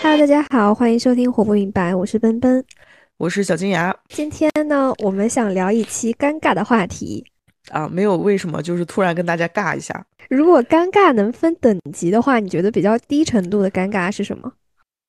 Hello，大家好，欢迎收听《活不明白》，我是奔奔，我是小金牙。今天呢，我们想聊一期尴尬的话题啊，没有为什么，就是突然跟大家尬一下。如果尴尬能分等级的话，你觉得比较低程度的尴尬是什么？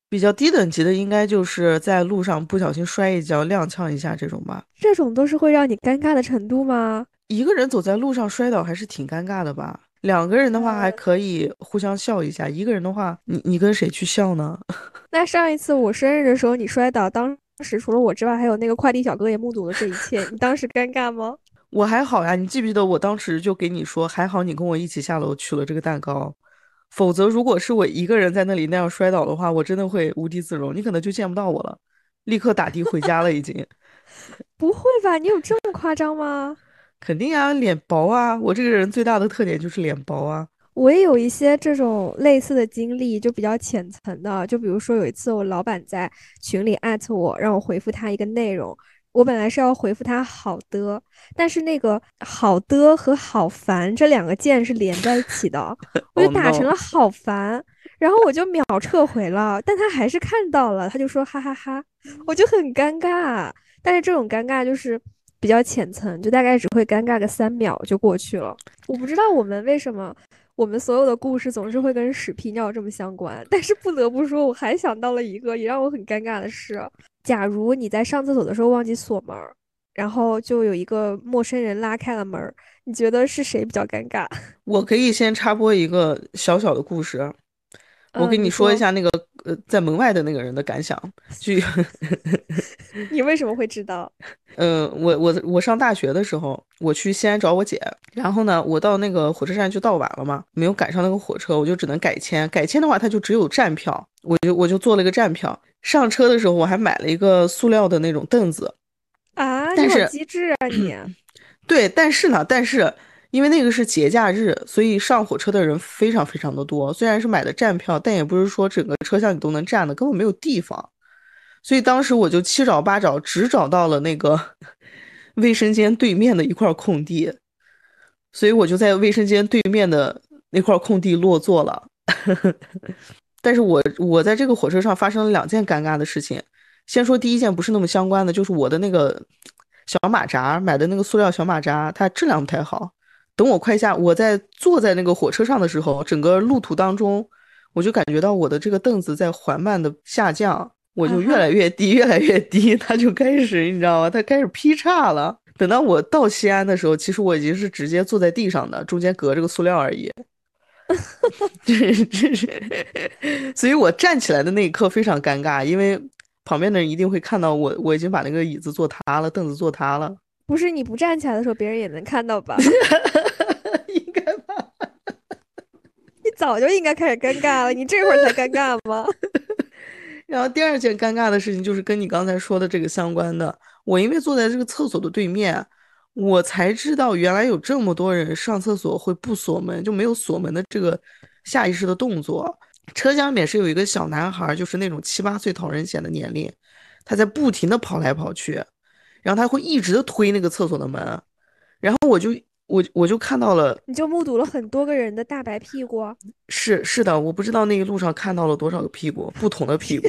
比较低等级的，应该就是在路上不小心摔一跤、踉跄一下这种吧。这种都是会让你尴尬的程度吗？一个人走在路上摔倒还是挺尴尬的吧？两个人的话还可以互相笑一下，一个人的话，你你跟谁去笑呢？那上一次我生日的时候你摔倒，当时除了我之外，还有那个快递小哥也目睹了这一切，你当时尴尬吗？我还好呀，你记不记得我当时就给你说，还好你跟我一起下楼取了这个蛋糕，否则如果是我一个人在那里那样摔倒的话，我真的会无地自容，你可能就见不到我了，立刻打的回家了已经。不会吧？你有这么夸张吗？肯定啊，脸薄啊！我这个人最大的特点就是脸薄啊。我也有一些这种类似的经历，就比较浅层的。就比如说有一次，我老板在群里艾特我，让我回复他一个内容。我本来是要回复他好的，但是那个好的和好烦这两个键是连在一起的，我就打成了好烦，然后我就秒撤回了。但他还是看到了，他就说哈哈哈，我就很尴尬。但是这种尴尬就是。比较浅层，就大概只会尴尬个三秒就过去了。我不知道我们为什么，我们所有的故事总是会跟屎屁尿这么相关。但是不得不说，我还想到了一个也让我很尴尬的事：假如你在上厕所的时候忘记锁门，然后就有一个陌生人拉开了门，你觉得是谁比较尴尬？我可以先插播一个小小的故事。我跟你说一下那个呃，在门外的那个人的感想。就 你为什么会知道？嗯，我我我上大学的时候，我去西安找我姐，然后呢，我到那个火车站就到晚了嘛，没有赶上那个火车，我就只能改签。改签的话，它就只有站票，我就我就坐了一个站票。上车的时候，我还买了一个塑料的那种凳子。啊，你好机智啊你！对，但是呢，但是。因为那个是节假日，所以上火车的人非常非常的多。虽然是买的站票，但也不是说整个车厢你都能站的，根本没有地方。所以当时我就七找八找，只找到了那个 卫生间对面的一块空地，所以我就在卫生间对面的那块空地落座了。但是我我在这个火车上发生了两件尴尬的事情。先说第一件，不是那么相关的，就是我的那个小马扎买的那个塑料小马扎，它质量不太好。等我快下，我在坐在那个火车上的时候，整个路途当中，我就感觉到我的这个凳子在缓慢的下降，我就越来越低，越来越低，它就开始，你知道吗？它开始劈叉了。等到我到西安的时候，其实我已经是直接坐在地上的，中间隔着个塑料而已。这是这是，所以我站起来的那一刻非常尴尬，因为旁边的人一定会看到我，我已经把那个椅子坐塌了，凳子坐塌了。不是你不站起来的时候，别人也能看到吧？应该吧？你早就应该开始尴尬了，你这会儿才尴尬吗？然后第二件尴尬的事情就是跟你刚才说的这个相关的。我因为坐在这个厕所的对面，我才知道原来有这么多人上厕所会不锁门，就没有锁门的这个下意识的动作。车厢里面是有一个小男孩，就是那种七八岁讨人嫌的年龄，他在不停的跑来跑去。然后他会一直推那个厕所的门，然后我就我我就看到了，你就目睹了很多个人的大白屁股。是是的，我不知道那个路上看到了多少个屁股，不同的屁股，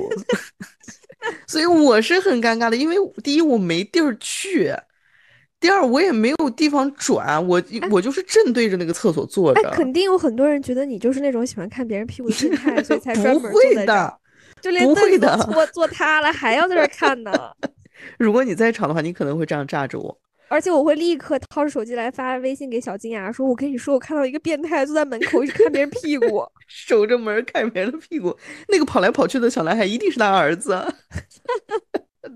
所以我是很尴尬的，因为第一我没地儿去，第二我也没有地方转，我我就是正对着那个厕所坐着。哎，肯定有很多人觉得你就是那种喜欢看别人屁股的变态，所以 才专门坐在这就连凳子坐坐塌了还要在这看呢。如果你在场的话，你可能会这样炸着我，而且我会立刻掏出手机来发微信给小金牙，说：“我跟你说，我看到一个变态坐在门口一直看别人屁股，守着门看别人的屁股。那个跑来跑去的小男孩一定是他儿子，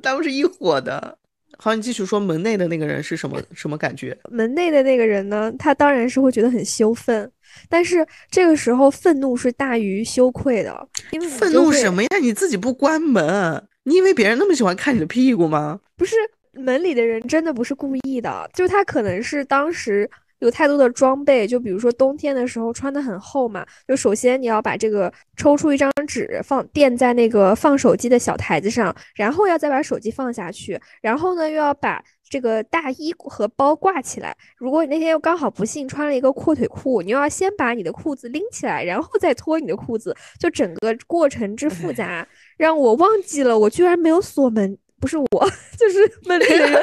他们是一伙的。”好，你继续说门内的那个人是什么什么感觉？门内的那个人呢？他当然是会觉得很羞愤，但是这个时候愤怒是大于羞愧的，因为愤怒什么呀？你自己不关门。你以为别人那么喜欢看你的屁股吗？不是，门里的人真的不是故意的，就他可能是当时有太多的装备，就比如说冬天的时候穿的很厚嘛，就首先你要把这个抽出一张纸放垫在那个放手机的小台子上，然后要再把手机放下去，然后呢又要把这个大衣和包挂起来。如果你那天又刚好不幸穿了一个阔腿裤，你又要先把你的裤子拎起来，然后再脱你的裤子，就整个过程之复杂，让我忘记了我居然没有锁门。不是我，就是门里的人。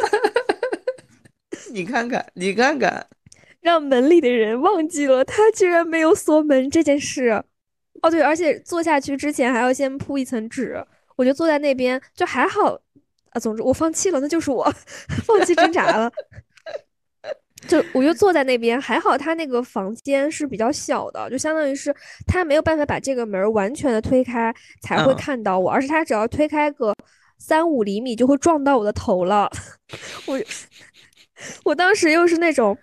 你看看，你看看，让门里的人忘记了他居然没有锁门这件事。哦，对，而且坐下去之前还要先铺一层纸。我就坐在那边，就还好啊。总之，我放弃了，那就是我放弃挣扎了。就我就坐在那边，还好他那个房间是比较小的，就相当于是他没有办法把这个门完全的推开才会看到我，而是他只要推开个。三五厘米就会撞到我的头了，我我当时又是那种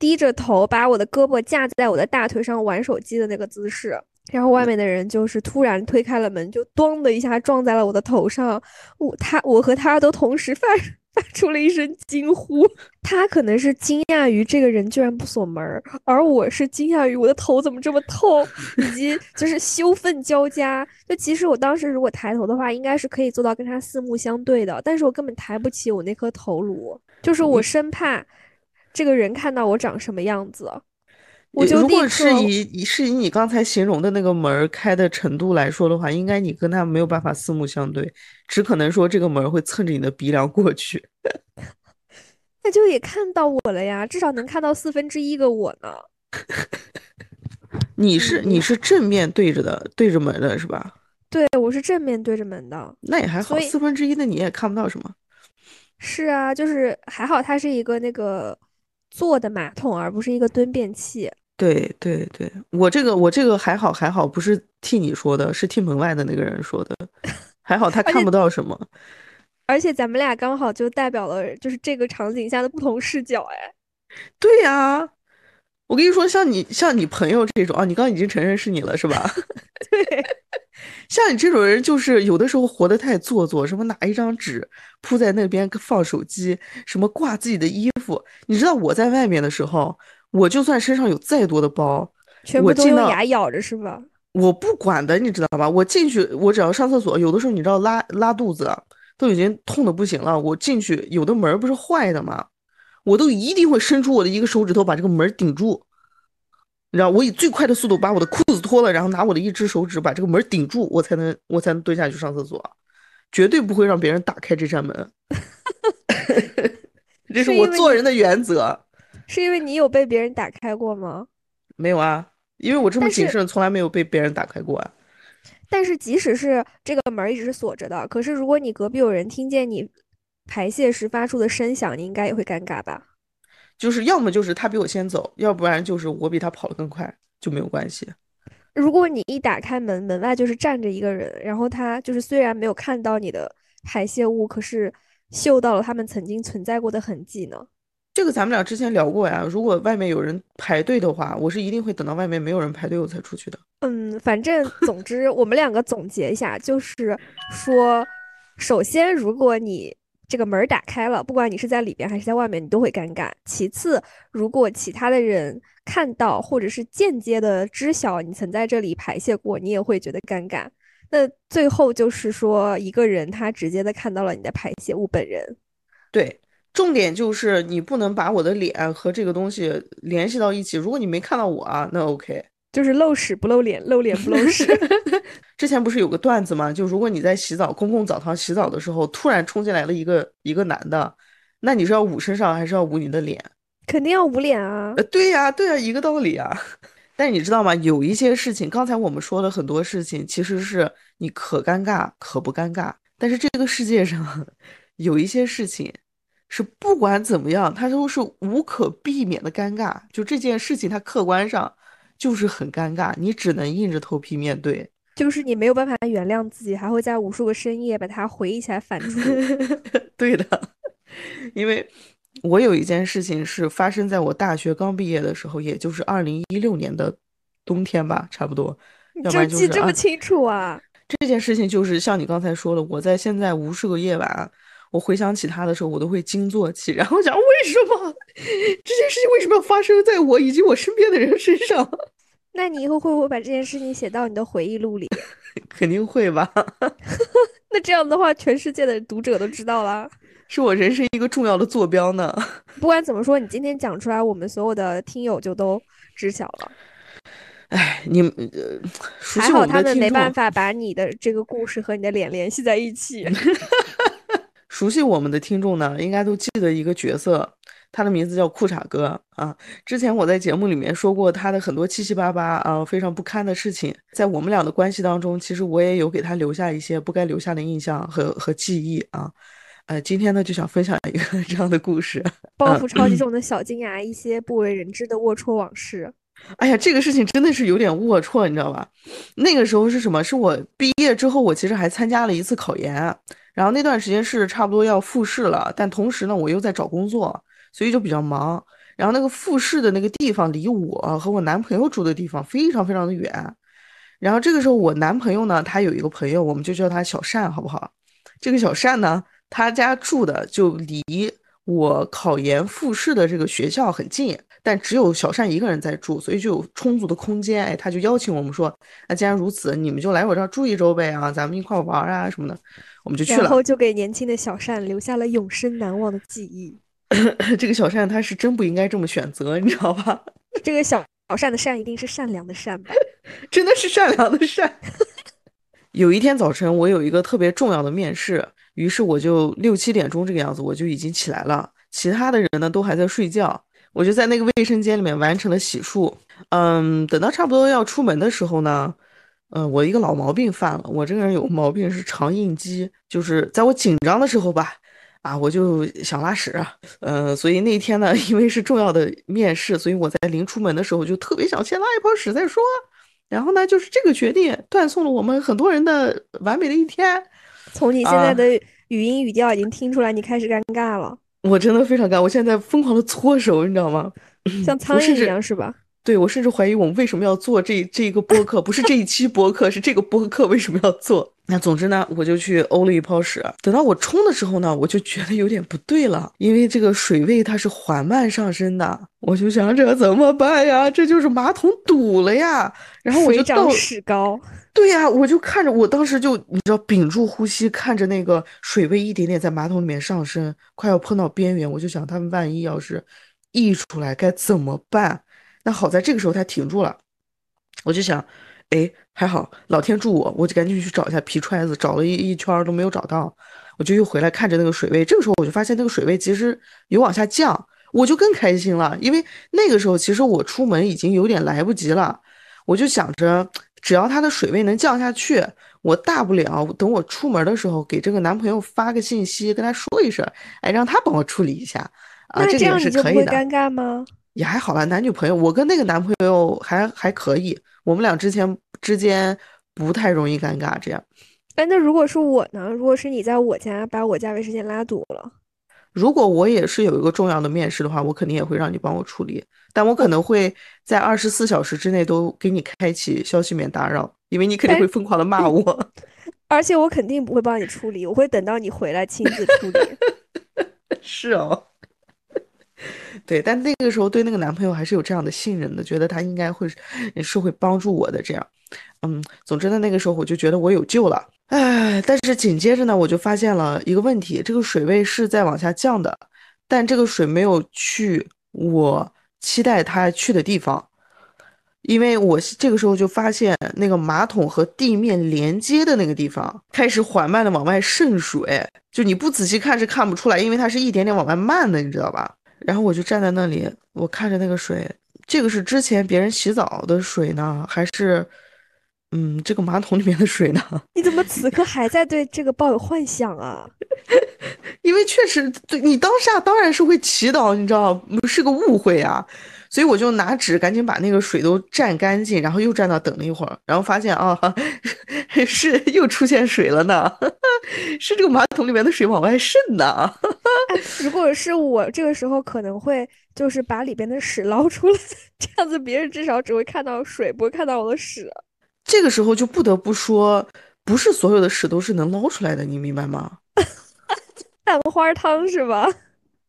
低着头把我的胳膊架在我的大腿上玩手机的那个姿势，然后外面的人就是突然推开了门，就咚的一下撞在了我的头上，我他我和他都同时 犯。发出了一声惊呼，他可能是惊讶于这个人居然不锁门，而我是惊讶于我的头怎么这么痛，以及就是羞愤交加。就其实我当时如果抬头的话，应该是可以做到跟他四目相对的，但是我根本抬不起我那颗头颅，就是我生怕这个人看到我长什么样子。我就如果是以是以你刚才形容的那个门开的程度来说的话，应该你跟他没有办法四目相对，只可能说这个门会蹭着你的鼻梁过去。那就也看到我了呀，至少能看到四分之一个我呢。你是你是正面对着的，对着门的是吧？对，我是正面对着门的。那也还好，四分之一的你也看不到什么。是啊，就是还好，它是一个那个坐的马桶，而不是一个蹲便器。对对对，我这个我这个还好还好，不是替你说的，是替门外的那个人说的，还好他 看不到什么。而且咱们俩刚好就代表了就是这个场景下的不同视角，哎。对呀，我跟你说，像你像你朋友这种啊，你刚刚已经承认是你了是吧？对，像你这种人就是有的时候活得太做作，什么拿一张纸铺在那边放手机，什么挂自己的衣服，你知道我在外面的时候。我就算身上有再多的包，全部都用牙咬着是吧？我不管的，你知道吧？我进去，我只要上厕所，有的时候你知道拉拉肚子，都已经痛的不行了。我进去，有的门不是坏的吗？我都一定会伸出我的一个手指头把这个门顶住，你知道，我以最快的速度把我的裤子脱了，然后拿我的一只手指把这个门顶住，我才能我才能蹲下去上厕所，绝对不会让别人打开这扇门。这是我做人的原则。是因为你有被别人打开过吗？没有啊，因为我这么谨慎，从来没有被别人打开过啊。但是即使是这个门一直是锁着的，可是如果你隔壁有人听见你排泄时发出的声响，你应该也会尴尬吧？就是要么就是他比我先走，要不然就是我比他跑得更快，就没有关系。如果你一打开门，门外就是站着一个人，然后他就是虽然没有看到你的排泄物，可是嗅到了他们曾经存在过的痕迹呢？这个咱们俩之前聊过呀。如果外面有人排队的话，我是一定会等到外面没有人排队我才出去的。嗯，反正总之，我们两个总结一下，就是说，首先，如果你这个门打开了，不管你是在里边还是在外面，你都会尴尬。其次，如果其他的人看到或者是间接的知晓你曾在这里排泄过，你也会觉得尴尬。那最后就是说，一个人他直接的看到了你的排泄物本人，对。重点就是你不能把我的脸和这个东西联系到一起。如果你没看到我啊，那 OK，就是露屎不露脸，露脸不露屎。之前不是有个段子吗？就如果你在洗澡，公共澡堂洗澡的时候，突然冲进来了一个一个男的，那你是要捂身上还是要捂你的脸？肯定要捂脸啊。呃，对呀，对呀，一个道理啊。但你知道吗？有一些事情，刚才我们说的很多事情，其实是你可尴尬可不尴尬。但是这个世界上 有一些事情。是不管怎么样，它都是无可避免的尴尬。就这件事情，它客观上就是很尴尬，你只能硬着头皮面对。就是你没有办法原谅自己，还会在无数个深夜把它回忆起来反 刍。对的，因为我有一件事情是发生在我大学刚毕业的时候，也就是二零一六年的冬天吧，差不多。你就记这么清楚啊？这件事情就是像你刚才说的，我在现在无数个夜晚。我回想起他的时候，我都会惊坐起，然后想为什么这件事情为什么要发生在我以及我身边的人身上？那你以后会不会把这件事情写到你的回忆录里？肯定会吧。那这样的话，全世界的读者都知道了，是我人生一个重要的坐标呢。不管怎么说，你今天讲出来，我们所有的听友就都知晓了。哎，你们还好他们没办法把你的这个故事和你的脸联系在一起。熟悉我们的听众呢，应该都记得一个角色，他的名字叫裤衩哥啊。之前我在节目里面说过他的很多七七八八啊非常不堪的事情，在我们俩的关系当中，其实我也有给他留下一些不该留下的印象和和记忆啊。呃，今天呢就想分享一个 这样的故事，报复超级重的小金牙一些不为人知的龌龊往事。哎呀，这个事情真的是有点龌龊，你知道吧？那个时候是什么？是我毕业之后，我其实还参加了一次考研，然后那段时间是差不多要复试了，但同时呢，我又在找工作，所以就比较忙。然后那个复试的那个地方离我和我男朋友住的地方非常非常的远。然后这个时候，我男朋友呢，他有一个朋友，我们就叫他小善，好不好？这个小善呢，他家住的就离我考研复试的这个学校很近。但只有小善一个人在住，所以就有充足的空间。哎，他就邀请我们说：“那既然如此，你们就来我这儿住一周呗啊，咱们一块玩啊什么的。”我们就去了，然后就给年轻的小善留下了永生难忘的记忆。这个小善他是真不应该这么选择，你知道吧？这个小小善的善一定是善良的善吧？真的是善良的善。有一天早晨，我有一个特别重要的面试，于是我就六七点钟这个样子我就已经起来了，其他的人呢都还在睡觉。我就在那个卫生间里面完成了洗漱，嗯，等到差不多要出门的时候呢，嗯，我一个老毛病犯了，我这个人有毛病是常应激，就是在我紧张的时候吧，啊，我就想拉屎，嗯，所以那天呢，因为是重要的面试，所以我在临出门的时候就特别想先拉一泡屎再说，然后呢，就是这个决定断送了我们很多人的完美的一天。从你现在的语音语调已经听出来，你开始尴尬了。我真的非常干，我现在疯狂的搓手，你知道吗？像苍蝇一样是吧？对，我甚至怀疑我们为什么要做这这一个播客，不是这一期播客，是这个播客为什么要做？那总之呢，我就去欧了一泡屎。等到我冲的时候呢，我就觉得有点不对了，因为这个水位它是缓慢上升的，我就想这怎么办呀？这就是马桶堵了呀！然后我就倒屎高。对呀，我就看着，我当时就你知道，屏住呼吸，看着那个水位一点点在马桶里面上升，快要碰到边缘，我就想，他们万一要是溢出来该怎么办？那好在这个时候他停住了，我就想，哎，还好，老天助我，我就赶紧去找一下皮揣子，找了一一圈都没有找到，我就又回来看着那个水位，这个时候我就发现那个水位其实有往下降，我就更开心了，因为那个时候其实我出门已经有点来不及了，我就想着。只要它的水位能降下去，我大不了等我出门的时候给这个男朋友发个信息，跟他说一声，哎，让他帮我处理一下。啊，这样是可以的。尴尬吗？也还好吧，男女朋友，我跟那个男朋友还还可以，我们俩之前之间不太容易尴尬。这样，哎，那如果是我呢？如果是你在我家把我家卫生间拉堵了？如果我也是有一个重要的面试的话，我肯定也会让你帮我处理，但我可能会在二十四小时之内都给你开启消息免打扰，因为你肯定会疯狂的骂我。而且我肯定不会帮你处理，我会等到你回来亲自处理。是哦，对，但那个时候对那个男朋友还是有这样的信任的，觉得他应该会是会帮助我的这样。嗯，总之呢，那个时候我就觉得我有救了。哎，但是紧接着呢，我就发现了一个问题，这个水位是在往下降的，但这个水没有去我期待它去的地方，因为我这个时候就发现那个马桶和地面连接的那个地方开始缓慢的往外渗水，就你不仔细看是看不出来，因为它是一点点往外漫的，你知道吧？然后我就站在那里，我看着那个水，这个是之前别人洗澡的水呢，还是？嗯，这个马桶里面的水呢？你怎么此刻还在对这个抱有幻想啊？因为确实，对你当下当然是会祈祷，你知道，是个误会啊。所以我就拿纸赶紧把那个水都蘸干净，然后又站那等了一会儿，然后发现啊，是又出现水了呢，是这个马桶里面的水往外渗呢。如果是我这个时候可能会就是把里边的屎捞出来，这样子别人至少只会看到水，不会看到我的屎。这个时候就不得不说，不是所有的屎都是能捞出来的，你明白吗？蛋花汤是吧？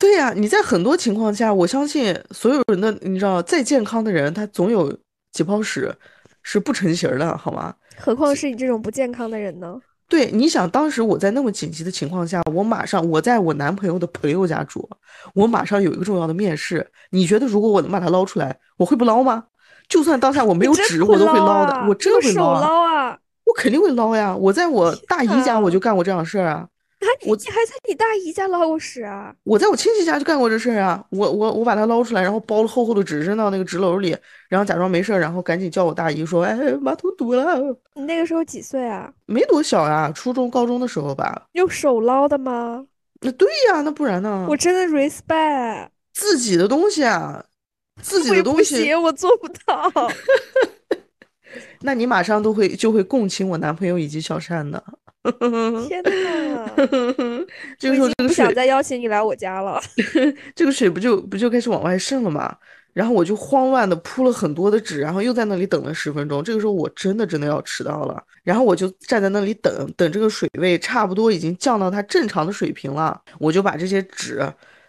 对呀，你在很多情况下，我相信所有人的，你知道，再健康的人，他总有几泡屎是不成形的，好吗？何况是你这种不健康的人呢？对，你想当时我在那么紧急的情况下，我马上我在我男朋友的朋友家住，我马上有一个重要的面试。你觉得如果我能把它捞出来，我会不捞吗？就算当下我没有纸，我都会捞的。我真的会捞啊！我肯定会捞呀！我在我大姨家我就干过这样的事儿啊。我你还在你大姨家捞过屎啊？我在我亲戚家就干过这事儿啊！我我我把它捞出来，然后包了厚厚的纸扔到那个纸篓里，然后假装没事儿，然后赶紧叫我大姨说：“哎，马桶堵了。”你那个时候几岁啊？没多小呀，初中高中的时候吧。用手捞的吗？那对呀，那不然呢？我真的 respect 自己的东西啊，自己的东西我做不到。那你马上都会就会共情我男朋友以及小善的。天 哪！这个时候这个不想再邀请你来我家了。这个水不就不就开始往外渗了吗？然后我就慌乱的铺了很多的纸，然后又在那里等了十分钟。这个时候我真的真的要迟到了。然后我就站在那里等等，这个水位差不多已经降到它正常的水平了，我就把这些纸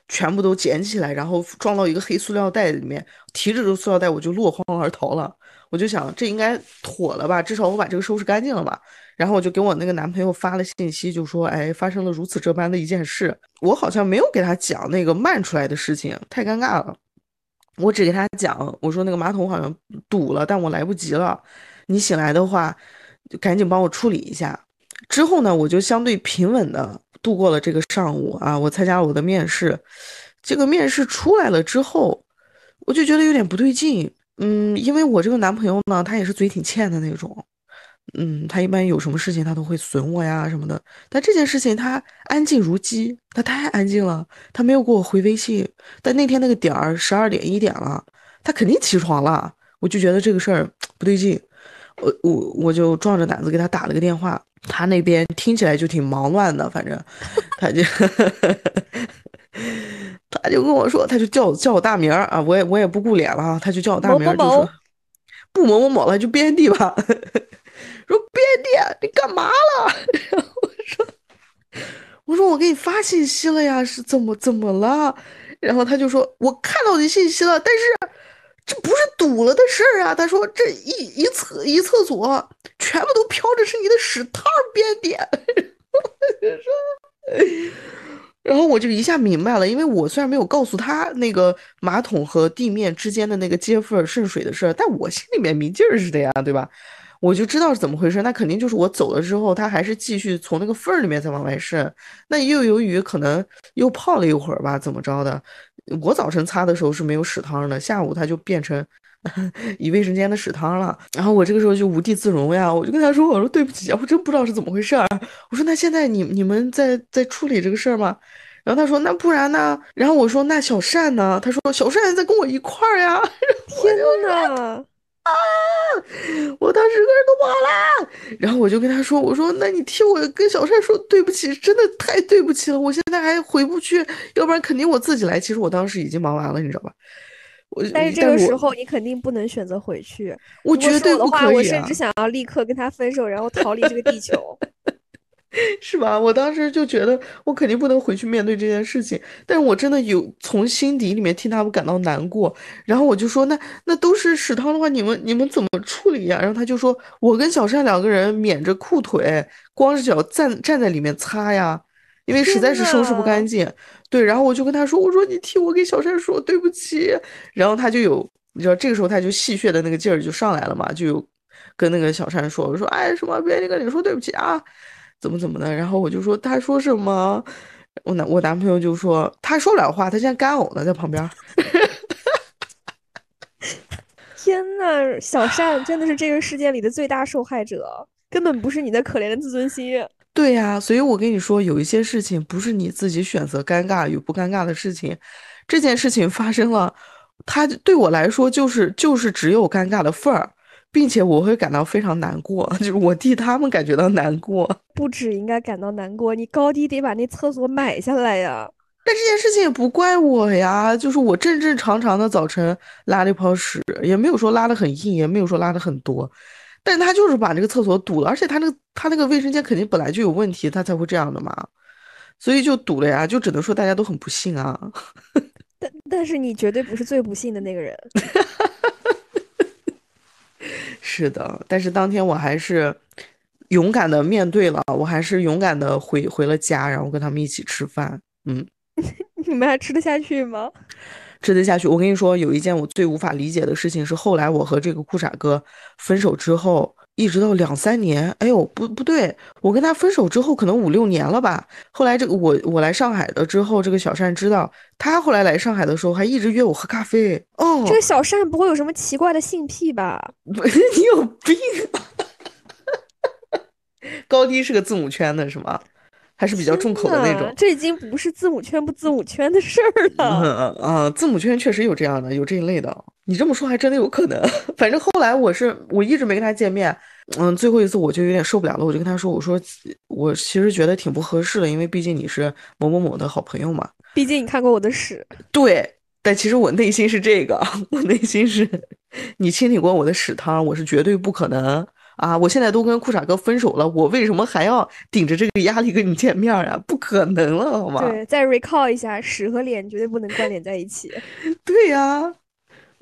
全部都捡起来，然后装到一个黑塑料袋里面，提着这个塑料袋我就落荒而逃了。我就想这应该妥了吧，至少我把这个收拾干净了嘛。然后我就给我那个男朋友发了信息，就说：“哎，发生了如此这般的一件事，我好像没有给他讲那个漫出来的事情，太尴尬了。我只给他讲，我说那个马桶好像堵了，但我来不及了。你醒来的话，就赶紧帮我处理一下。之后呢，我就相对平稳的度过了这个上午啊。我参加了我的面试，这个面试出来了之后，我就觉得有点不对劲。嗯，因为我这个男朋友呢，他也是嘴挺欠的那种。”嗯，他一般有什么事情他都会损我呀什么的，但这件事情他安静如鸡，他太安静了，他没有给我回微信。但那天那个点儿十二点一点了，他肯定起床了，我就觉得这个事儿不对劲，我我我就壮着胆子给他打了个电话，他那边听起来就挺忙乱的，反正 他就他就跟我说，他就叫我叫我大名儿啊，我也我也不顾脸了，他就叫我大名儿，就说不某某某了，就编辑吧。说编辑，你干嘛了？然后我说，我说我给你发信息了呀，是怎么怎么了？然后他就说，我看到你信息了，但是这不是堵了的事儿啊。他说这一一厕一厕所全部都飘着是你的屎汤编辑。然后我就一下明白了，因为我虽然没有告诉他那个马桶和地面之间的那个接缝渗水的事儿，但我心里面明镜儿似的呀，对吧？我就知道是怎么回事，那肯定就是我走了之后，它还是继续从那个缝儿里面再往外渗。那又由于可能又泡了一会儿吧，怎么着的？我早晨擦的时候是没有屎汤的，下午它就变成 一卫生间的屎汤了。然后我这个时候就无地自容呀，我就跟他说：“我说对不起，我真不知道是怎么回事儿。”我说：“那现在你你们在在处理这个事儿吗？”然后他说：“那不然呢？”然后我说：“那小善呢？”他说：“小善在跟我一块儿呀。”天呐！啊！我当时个人都跑了，然后我就跟他说：“我说，那你替我跟小帅说对不起，真的太对不起了。我现在还回不去，要不然肯定我自己来。其实我当时已经忙完了，你知道吧？我但是这个时候你肯定不能选择回去。我绝对不可以。我甚至想要立刻跟他分手，然后逃离这个地球。是吧？我当时就觉得我肯定不能回去面对这件事情，但是我真的有从心底里面替他们感到难过。然后我就说，那那都是屎汤的话，你们你们怎么处理呀？然后他就说，我跟小善两个人免着裤腿，光着脚站站在里面擦呀，因为实在是收拾不干净。对，然后我就跟他说，我说你替我给小善说对不起。然后他就有，你知道这个时候他就戏谑的那个劲儿就上来了嘛，就有跟那个小善说，我说哎什么别你跟你说对不起啊。怎么怎么的？然后我就说，他说什么？我男我男朋友就说，他说不了话，他现在干呕呢，在旁边。天呐，小善真的是这个世界里的最大受害者，根本不是你的可怜的自尊心。对呀，所以我跟你说，有一些事情不是你自己选择尴尬与不尴尬的事情，这件事情发生了，他对我来说就是就是只有尴尬的份儿。并且我会感到非常难过，就是我替他们感觉到难过。不止应该感到难过，你高低得把那厕所买下来呀。但这件事情也不怪我呀，就是我正正常常的早晨拉了一泡屎，也没有说拉的很硬，也没有说拉的很多，但他就是把这个厕所堵了，而且他那个他那个卫生间肯定本来就有问题，他才会这样的嘛。所以就堵了呀，就只能说大家都很不幸啊。但但是你绝对不是最不幸的那个人。是的，但是当天我还是勇敢的面对了，我还是勇敢的回回了家，然后跟他们一起吃饭。嗯，你们还吃得下去吗？吃得下去。我跟你说，有一件我最无法理解的事情是，后来我和这个裤衩哥分手之后。一直到两三年，哎呦，不不对，我跟他分手之后可能五六年了吧。后来这个我我来上海了之后，这个小善知道他后来来上海的时候还一直约我喝咖啡。哦，这个小善不会有什么奇怪的性癖吧？你有病！高低是个字母圈的是吗？还是比较重口的那种？这已经不是字母圈不字母圈的事儿了。嗯嗯，字母圈确实有这样的，有这一类的。你这么说还真的有可能。反正后来我是我一直没跟他见面，嗯，最后一次我就有点受不了了，我就跟他说，我说我其实觉得挺不合适的，因为毕竟你是某某某的好朋友嘛。毕竟你看过我的屎。对，但其实我内心是这个，我内心是你清理过我的屎汤，我是绝对不可能啊！我现在都跟裤衩哥分手了，我为什么还要顶着这个压力跟你见面啊？不可能了，好吗？对，再 recall 一下，屎和脸绝对不能关联在一起。对呀。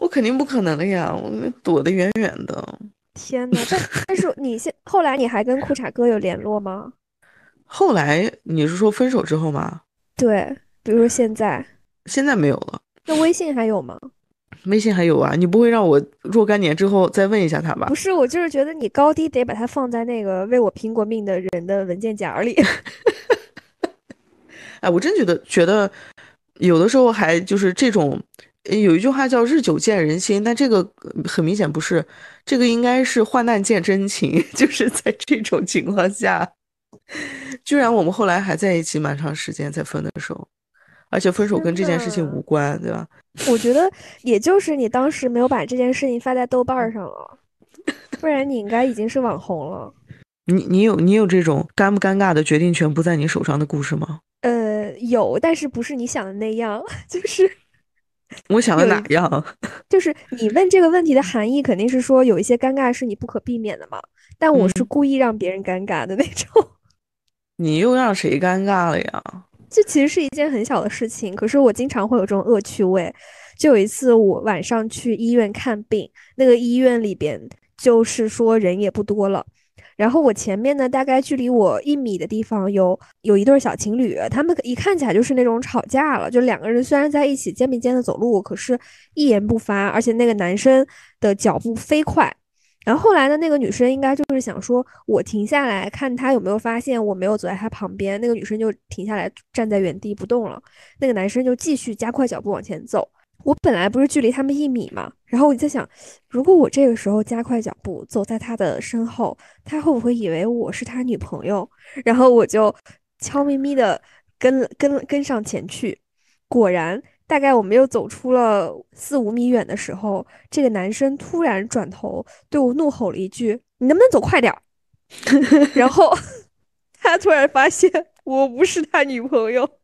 我肯定不可能的呀！我躲得远远的。天哪！但但是你现后来你还跟裤衩哥有联络吗？后来你是说分手之后吗？对，比如说现在。现在没有了。那微信还有吗？微信还有啊！你不会让我若干年之后再问一下他吧？不是，我就是觉得你高低得把它放在那个为我拼过命的人的文件夹里。哎，我真觉得觉得有的时候还就是这种。有一句话叫“日久见人心”，但这个很明显不是，这个应该是“患难见真情”。就是在这种情况下，居然我们后来还在一起蛮长时间才分的手，而且分手跟这件事情无关，对吧？我觉得也就是你当时没有把这件事情发在豆瓣上了，不然你应该已经是网红了。你你有你有这种尴不尴尬的决定权不在你手上的故事吗？呃，有，但是不是你想的那样，就是。我想的哪样？就是你问这个问题的含义，肯定是说有一些尴尬是你不可避免的嘛。但我是故意让别人尴尬的那种。你又让谁尴尬了呀？这其实是一件很小的事情，可是我经常会有这种恶趣味。就有一次我晚上去医院看病，那个医院里边就是说人也不多了。然后我前面呢，大概距离我一米的地方有有一对小情侣，他们一看起来就是那种吵架了，就两个人虽然在一起肩并肩的走路，可是一言不发，而且那个男生的脚步飞快。然后后来呢，那个女生应该就是想说，我停下来看他有没有发现我没有走在他旁边，那个女生就停下来站在原地不动了，那个男生就继续加快脚步往前走。我本来不是距离他们一米嘛，然后我就在想，如果我这个时候加快脚步走在他的身后，他会不会以为我是他女朋友？然后我就悄咪咪的跟跟跟上前去。果然，大概我们又走出了四五米远的时候，这个男生突然转头对我怒吼了一句：“你能不能走快点？” 然后 他突然发现我不是他女朋友。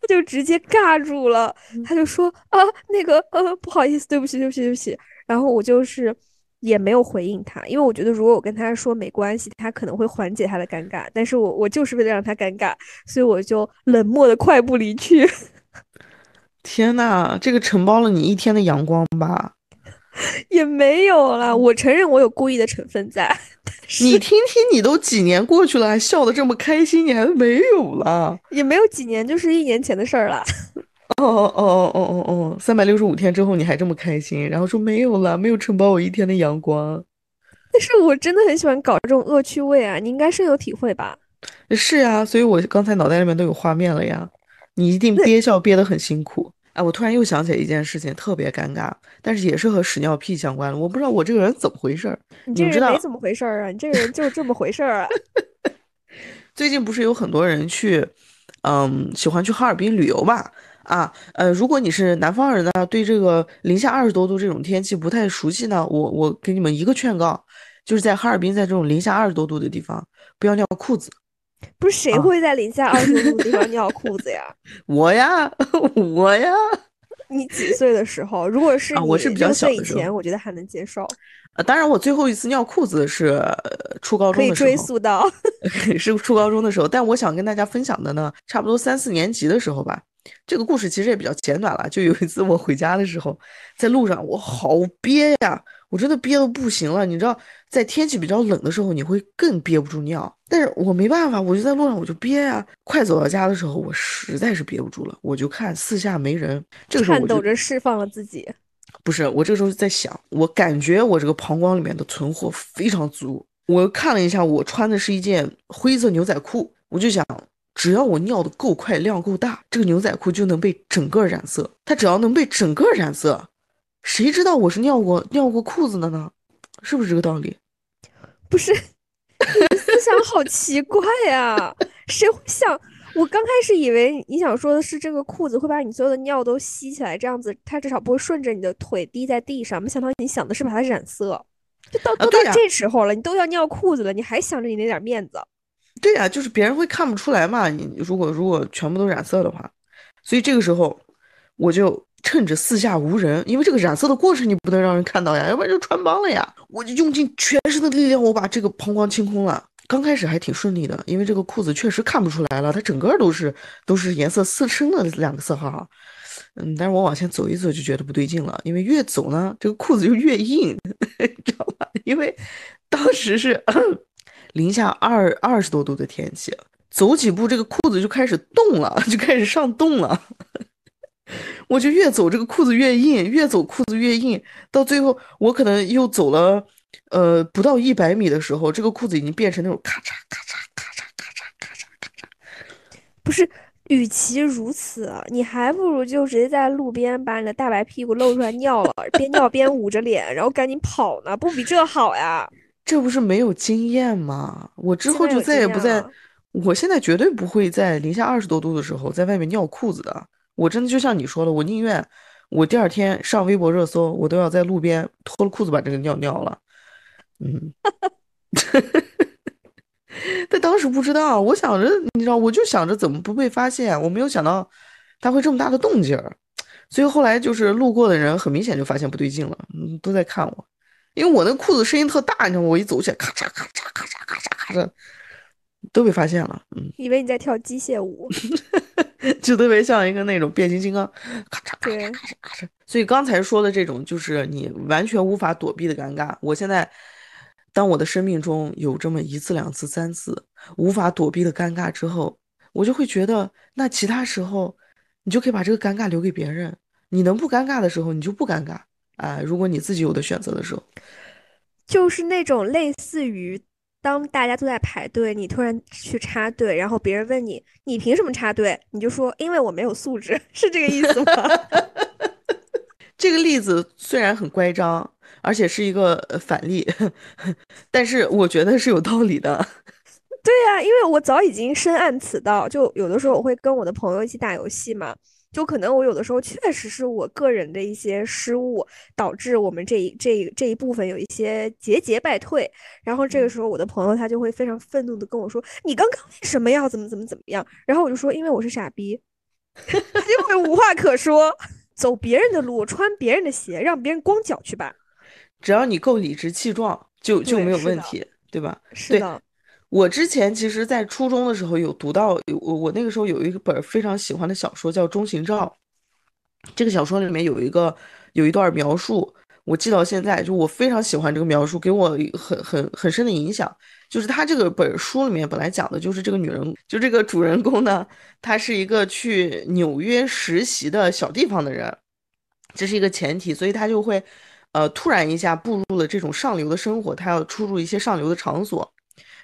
他就直接尬住了，他就说啊，那个呃，不好意思，对不起，对不起，对不起。然后我就是也没有回应他，因为我觉得如果我跟他说没关系，他可能会缓解他的尴尬。但是我我就是为了让他尴尬，所以我就冷漠的快步离去。天呐，这个承包了你一天的阳光吧？也没有啦，我承认我有故意的成分在。你听听，你都几年过去了，还笑得这么开心，你还没有了？也没有几年，就是一年前的事儿了。哦哦哦哦哦哦，三百六十五天之后你还这么开心，然后说没有了，没有承包我一天的阳光。但是我真的很喜欢搞这种恶趣味啊，你应该深有体会吧？是啊，所以我刚才脑袋里面都有画面了呀。你一定憋笑憋得很辛苦。哎，我突然又想起来一件事情，特别尴尬，但是也是和屎尿屁相关的。我不知道我这个人怎么回事儿。你这人没怎么回事儿啊？你这个人就是这么回事儿啊。最近不是有很多人去，嗯，喜欢去哈尔滨旅游吧？啊，呃，如果你是南方人呢，对这个零下二十多度这种天气不太熟悉呢，我我给你们一个劝告，就是在哈尔滨，在这种零下二十多度的地方，不要尿裤子。不是谁会在零下二十度的地方尿 裤子呀？我呀，我呀。你几岁的时候？如果是啊，我是比较小以前，我觉得还能接受。呃，当然，我最后一次尿裤子是初高中的时候，可以追溯到是初高中的时候。但我想跟大家分享的呢，差不多三四年级的时候吧。这个故事其实也比较简短了。就有一次我回家的时候，在路上我好憋呀，我真的憋的不行了。你知道，在天气比较冷的时候，你会更憋不住尿。但是我没办法，我就在路上我就憋呀。快走到家的时候，我实在是憋不住了，我就看四下没人，这个时候颤抖着释放了自己。不是，我这个时候在想，我感觉我这个膀胱里面的存货非常足。我看了一下，我穿的是一件灰色牛仔裤，我就想，只要我尿的够快，量够大，这个牛仔裤就能被整个染色。它只要能被整个染色，谁知道我是尿过尿过裤子的呢？是不是这个道理？不是，你思想好奇怪呀，谁会想？我刚开始以为你想说的是这个裤子会把你所有的尿都吸起来，这样子它至少不会顺着你的腿滴在地上。没想到你想的是把它染色，就到都到这时候了，你都要尿裤子了，你还想着你那点面子？对呀，就是别人会看不出来嘛。你如果如果全部都染色的话，所以这个时候我就趁着四下无人，因为这个染色的过程你不能让人看到呀，要不然就穿帮了呀。我就用尽全身的力量，我把这个膀胱清空了。刚开始还挺顺利的，因为这个裤子确实看不出来了，它整个都是都是颜色四深的两个色号。嗯，但是我往前走一走就觉得不对劲了，因为越走呢，这个裤子就越硬，知道吧？因为当时是 零下二二十多度的天气，走几步这个裤子就开始冻了，就开始上冻了。我就越走这个裤子越硬，越走裤子越硬，到最后我可能又走了。呃，不到一百米的时候，这个裤子已经变成那种咔嚓咔嚓咔嚓咔嚓咔嚓咔嚓。不是，与其如此，你还不如就直接在路边把你的大白屁股露出来尿了，边尿边捂着脸，然后赶紧跑呢，不比这好呀？这不是没有经验吗？我之后就再也不在，我现在绝对不会在零下二十多度的时候在外面尿裤子的。我真的就像你说的，我宁愿我第二天上微博热搜，我都要在路边脱了裤子把这个尿尿了。嗯，但当时不知道，我想着，你知道，我就想着怎么不被发现，我没有想到他会这么大的动静儿，所以后来就是路过的人很明显就发现不对劲了，嗯，都在看我，因为我那裤子声音特大，你知道？我一走起来，咔嚓咔嚓咔嚓咔嚓咔嚓，都被发现了，嗯，以为你在跳机械舞，就特别像一个那种变形金刚，咔嚓咔嚓咔嚓咔嚓，所以刚才说的这种就是你完全无法躲避的尴尬，我现在。当我的生命中有这么一次、两次、三次无法躲避的尴尬之后，我就会觉得，那其他时候你就可以把这个尴尬留给别人。你能不尴尬的时候，你就不尴尬啊。如果你自己有的选择的时候，就是那种类似于当大家都在排队，你突然去插队，然后别人问你，你凭什么插队？你就说，因为我没有素质，是这个意思吗？这个例子虽然很乖张。而且是一个反例，但是我觉得是有道理的。对呀，因为我早已经深谙此道，就有的时候我会跟我的朋友一起打游戏嘛，就可能我有的时候确实是我个人的一些失误，导致我们这一这这一部分有一些节节败退。然后这个时候我的朋友他就会非常愤怒的跟我说：“你刚刚为什么要怎么怎么怎么样？”然后我就说：“因为我是傻逼。”他就会无话可说，走别人的路，穿别人的鞋，让别人光脚去吧。只要你够理直气壮，就就没有问题，对吧？是的。我之前其实，在初中的时候有读到，我我那个时候有一本非常喜欢的小说叫《中行照》，这个小说里面有一个有一段描述，我记到现在，就我非常喜欢这个描述，给我很很很深的影响。就是他这个本书里面本来讲的就是这个女人，就这个主人公呢，她是一个去纽约实习的小地方的人，这是一个前提，所以他就会。呃，突然一下步入了这种上流的生活，他要出入一些上流的场所，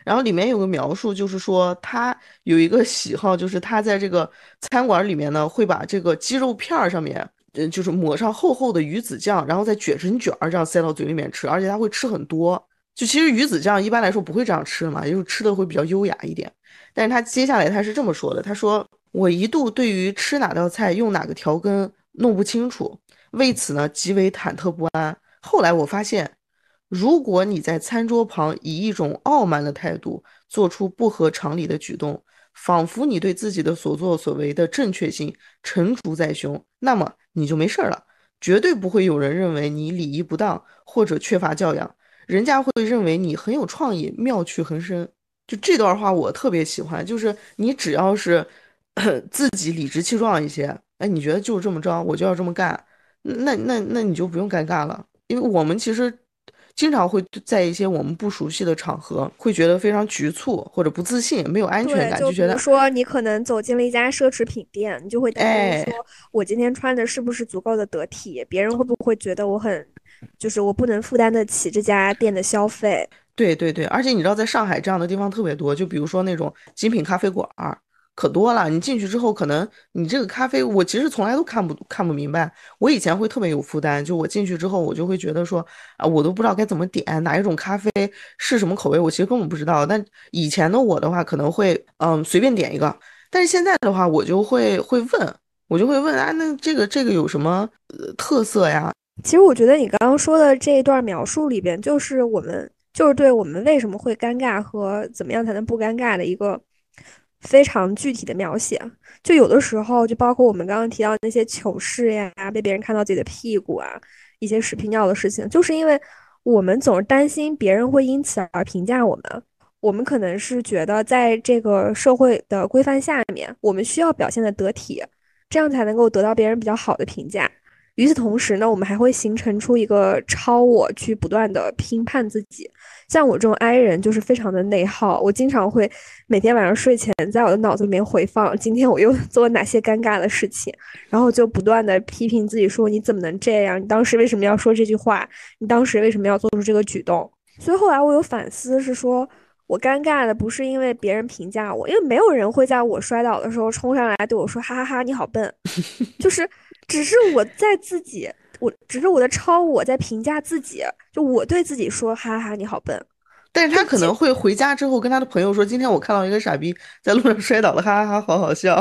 然后里面有个描述，就是说他有一个喜好，就是他在这个餐馆里面呢，会把这个鸡肉片儿上面，嗯，就是抹上厚厚的鱼子酱，然后再卷成卷儿，这样塞到嘴里面吃，而且他会吃很多。就其实鱼子酱一般来说不会这样吃的嘛，因为吃的会比较优雅一点。但是他接下来他是这么说的，他说我一度对于吃哪道菜用哪个调羹弄不清楚。为此呢，极为忐忑不安。后来我发现，如果你在餐桌旁以一种傲慢的态度做出不合常理的举动，仿佛你对自己的所作所为的正确性成竹在胸，那么你就没事儿了，绝对不会有人认为你礼仪不当或者缺乏教养，人家会认为你很有创意，妙趣横生。就这段话我特别喜欢，就是你只要是 自己理直气壮一些，哎，你觉得就是这么着，我就要这么干，那那那你就不用尴尬了，因为我们其实。经常会在一些我们不熟悉的场合，会觉得非常局促或者不自信，没有安全感，就觉得说你可能走进了一家奢侈品店，你就会担心说，我今天穿的是不是足够的得体？别人会不会觉得我很，就是我不能负担得起这家店的消费？对对对，而且你知道，在上海这样的地方特别多，就比如说那种精品咖啡馆儿。可多了，你进去之后，可能你这个咖啡，我其实从来都看不看不明白。我以前会特别有负担，就我进去之后，我就会觉得说，啊，我都不知道该怎么点哪一种咖啡是什么口味，我其实根本不知道。但以前的我的话，可能会嗯随便点一个，但是现在的话，我就会会问，我就会问啊，那这个这个有什么特色呀？其实我觉得你刚刚说的这一段描述里边，就是我们就是对我们为什么会尴尬和怎么样才能不尴尬的一个。非常具体的描写，就有的时候，就包括我们刚刚提到那些糗事呀，被别人看到自己的屁股啊，一些屎屁尿的事情，就是因为我们总是担心别人会因此而评价我们。我们可能是觉得，在这个社会的规范下面，我们需要表现的得体，这样才能够得到别人比较好的评价。与此同时呢，我们还会形成出一个超我，去不断的评判自己。像我这种 I 人就是非常的内耗，我经常会每天晚上睡前在我的脑子里面回放今天我又 做了哪些尴尬的事情，然后就不断的批评自己说你怎么能这样？你当时为什么要说这句话？你当时为什么要做出这个举动？所以后来我有反思，是说我尴尬的不是因为别人评价我，因为没有人会在我摔倒的时候冲上来对我说哈哈哈你好笨，就是只是我在自己。我只是我的超我在评价自己，就我对自己说，哈哈，你好笨。但是他可能会回家之后跟他的朋友说，今天我看到一个傻逼在路上摔倒了，哈哈哈，好好笑。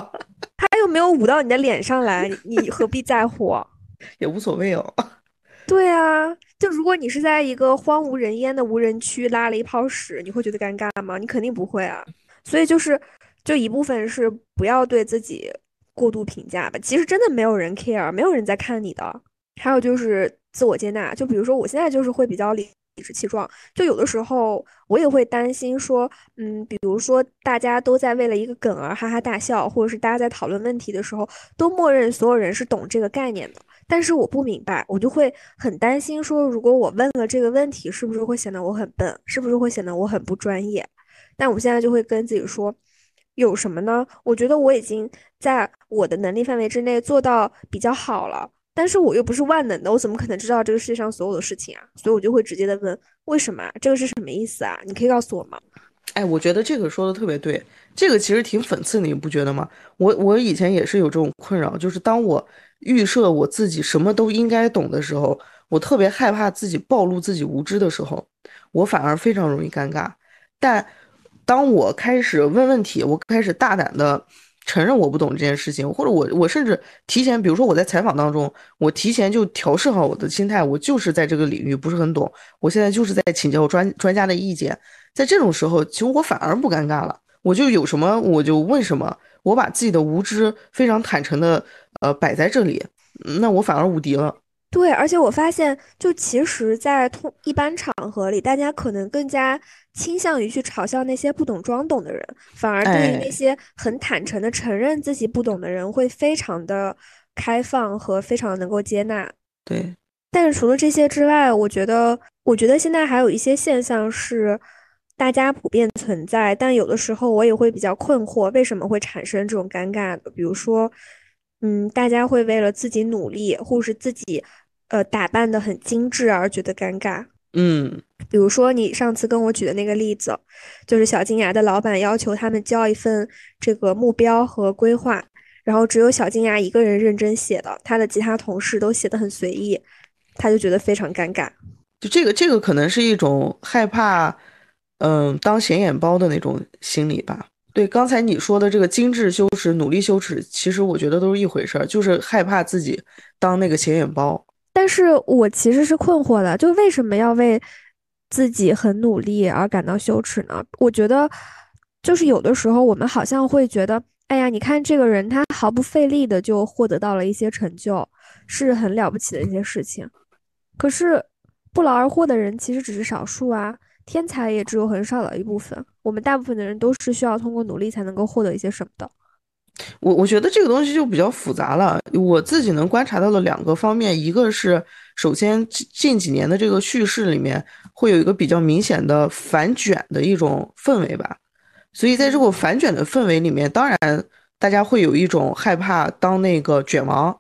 他又没有捂到你的脸上来，你何必在乎？也无所谓哦。对啊，就如果你是在一个荒无人烟的无人区拉了一泡屎，你会觉得尴尬吗？你肯定不会啊。所以就是，就一部分是不要对自己过度评价吧。其实真的没有人 care，没有人在看你的。还有就是自我接纳，就比如说我现在就是会比较理理直气壮，就有的时候我也会担心说，嗯，比如说大家都在为了一个梗而哈哈大笑，或者是大家在讨论问题的时候都默认所有人是懂这个概念的，但是我不明白，我就会很担心说，如果我问了这个问题，是不是会显得我很笨，是不是会显得我很不专业？但我现在就会跟自己说，有什么呢？我觉得我已经在我的能力范围之内做到比较好了。但是我又不是万能的，我怎么可能知道这个世界上所有的事情啊？所以我就会直接的问：为什么？这个是什么意思啊？你可以告诉我吗？哎，我觉得这个说的特别对，这个其实挺讽刺的，你不觉得吗？我我以前也是有这种困扰，就是当我预设我自己什么都应该懂的时候，我特别害怕自己暴露自己无知的时候，我反而非常容易尴尬。但当我开始问问题，我开始大胆的。承认我不懂这件事情，或者我我甚至提前，比如说我在采访当中，我提前就调试好我的心态，我就是在这个领域不是很懂，我现在就是在请教专专家的意见，在这种时候，其实我反而不尴尬了，我就有什么我就问什么，我把自己的无知非常坦诚的呃摆在这里，那我反而无敌了。对，而且我发现，就其实，在通一般场合里，大家可能更加倾向于去嘲笑那些不懂装懂的人，反而对于那些很坦诚的承认自己不懂的人，会非常的开放和非常能够接纳。对，但是除了这些之外，我觉得，我觉得现在还有一些现象是大家普遍存在，但有的时候我也会比较困惑，为什么会产生这种尴尬的？比如说，嗯，大家会为了自己努力，或是自己。呃，打扮的很精致而觉得尴尬。嗯，比如说你上次跟我举的那个例子，就是小金牙的老板要求他们交一份这个目标和规划，然后只有小金牙一个人认真写的，他的其他同事都写的很随意，他就觉得非常尴尬。就这个，这个可能是一种害怕，嗯，当显眼包的那种心理吧。对，刚才你说的这个精致羞耻、努力羞耻，其实我觉得都是一回事儿，就是害怕自己当那个显眼包。但是我其实是困惑的，就为什么要为自己很努力而感到羞耻呢？我觉得就是有的时候我们好像会觉得，哎呀，你看这个人他毫不费力的就获得到了一些成就，是很了不起的一些事情。可是不劳而获的人其实只是少数啊，天才也只有很少的一部分。我们大部分的人都是需要通过努力才能够获得一些什么的。我我觉得这个东西就比较复杂了。我自己能观察到的两个方面，一个是首先近几年的这个叙事里面会有一个比较明显的反卷的一种氛围吧。所以在这个反卷的氛围里面，当然大家会有一种害怕当那个卷王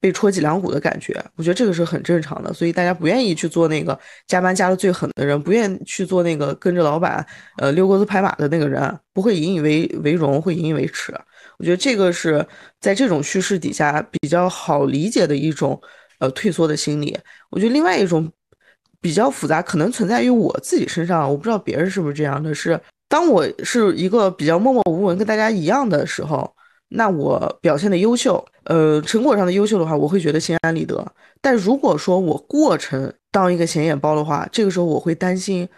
被戳脊梁骨的感觉。我觉得这个是很正常的。所以大家不愿意去做那个加班加的最狠的人，不愿意去做那个跟着老板呃溜沟子拍马的那个人，不会引以为为荣，会引以为耻。我觉得这个是在这种叙事底下比较好理解的一种呃退缩的心理。我觉得另外一种比较复杂，可能存在于我自己身上，我不知道别人是不是这样的。是当我是一个比较默默无闻跟大家一样的时候，那我表现的优秀，呃，成果上的优秀的话，我会觉得心安理得。但如果说我过程当一个显眼包的话，这个时候我会担心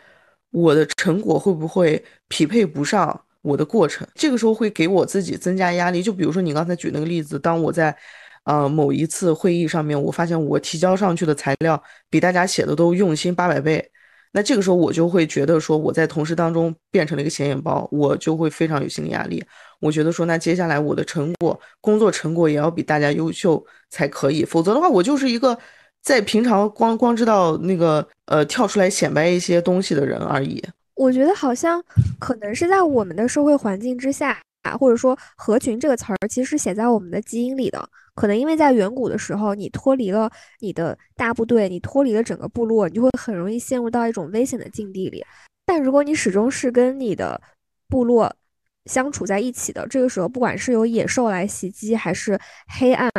我的成果会不会匹配不上。我的过程，这个时候会给我自己增加压力。就比如说你刚才举那个例子，当我在，呃某一次会议上面，我发现我提交上去的材料比大家写的都用心八百倍，那这个时候我就会觉得说我在同事当中变成了一个显眼包，我就会非常有心理压力。我觉得说那接下来我的成果，工作成果也要比大家优秀才可以，否则的话我就是一个在平常光光知道那个呃跳出来显摆一些东西的人而已。我觉得好像可能是在我们的社会环境之下啊，或者说“合群”这个词儿，其实写在我们的基因里的。可能因为在远古的时候，你脱离了你的大部队，你脱离了整个部落，你就会很容易陷入到一种危险的境地里。但如果你始终是跟你的部落相处在一起的，这个时候，不管是有野兽来袭击，还是黑暗。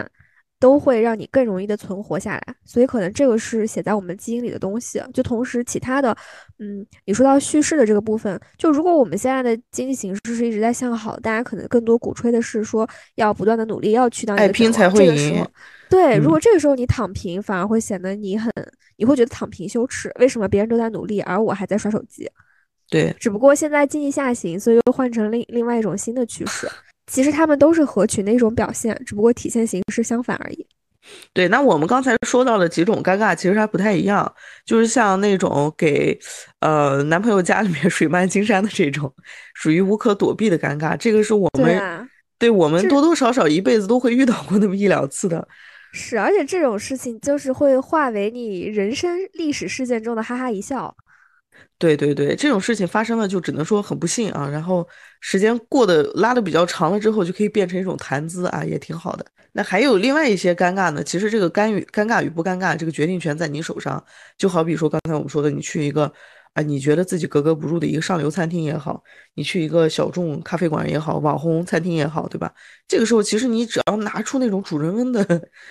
都会让你更容易的存活下来，所以可能这个是写在我们基因里的东西。就同时，其他的，嗯，你说到叙事的这个部分，就如果我们现在的经济形势是一直在向好，大家可能更多鼓吹的是说要不断的努力，要去当爱拼才会赢。对，如果这个时候你躺平，反而会显得你很，你会觉得躺平羞耻。为什么别人都在努力，而我还在刷手机？对，只不过现在经济下行，所以又换成另另外一种新的趋势。其实他们都是合群的一种表现，只不过体现形式相反而已。对，那我们刚才说到的几种尴尬，其实还不太一样。就是像那种给呃男朋友家里面 水漫金山的这种，属于无可躲避的尴尬。这个是我们对我们多多少少一辈子都会遇到过那么一两次的。是，而且这种事情就是会化为你人生历史事件中的哈哈一笑。对对对，这种事情发生了就只能说很不幸啊。然后时间过得拉的比较长了之后，就可以变成一种谈资啊，也挺好的。那还有另外一些尴尬呢，其实这个干与尴尬与不尴尬，这个决定权在你手上。就好比说刚才我们说的，你去一个。啊，你觉得自己格格不入的一个上流餐厅也好，你去一个小众咖啡馆也好，网红餐厅也好，对吧？这个时候其实你只要拿出那种主人翁的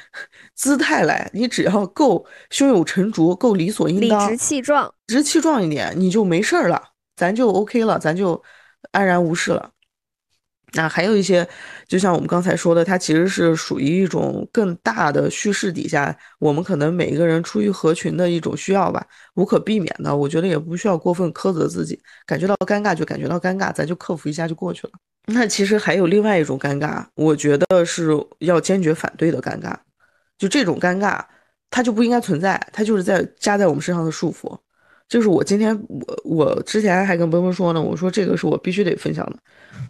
姿态来，你只要够胸有成竹，够理所应当、理直气壮、理直气壮一点，你就没事儿了，咱就 OK 了，咱就安然无事了。那还有一些，就像我们刚才说的，它其实是属于一种更大的叙事底下，我们可能每一个人出于合群的一种需要吧，无可避免的。我觉得也不需要过分苛责自己，感觉到尴尬就感觉到尴尬，咱就克服一下就过去了。那其实还有另外一种尴尬，我觉得是要坚决反对的尴尬，就这种尴尬，它就不应该存在，它就是在加在我们身上的束缚。就是我今天我我之前还跟波波说呢，我说这个是我必须得分享的。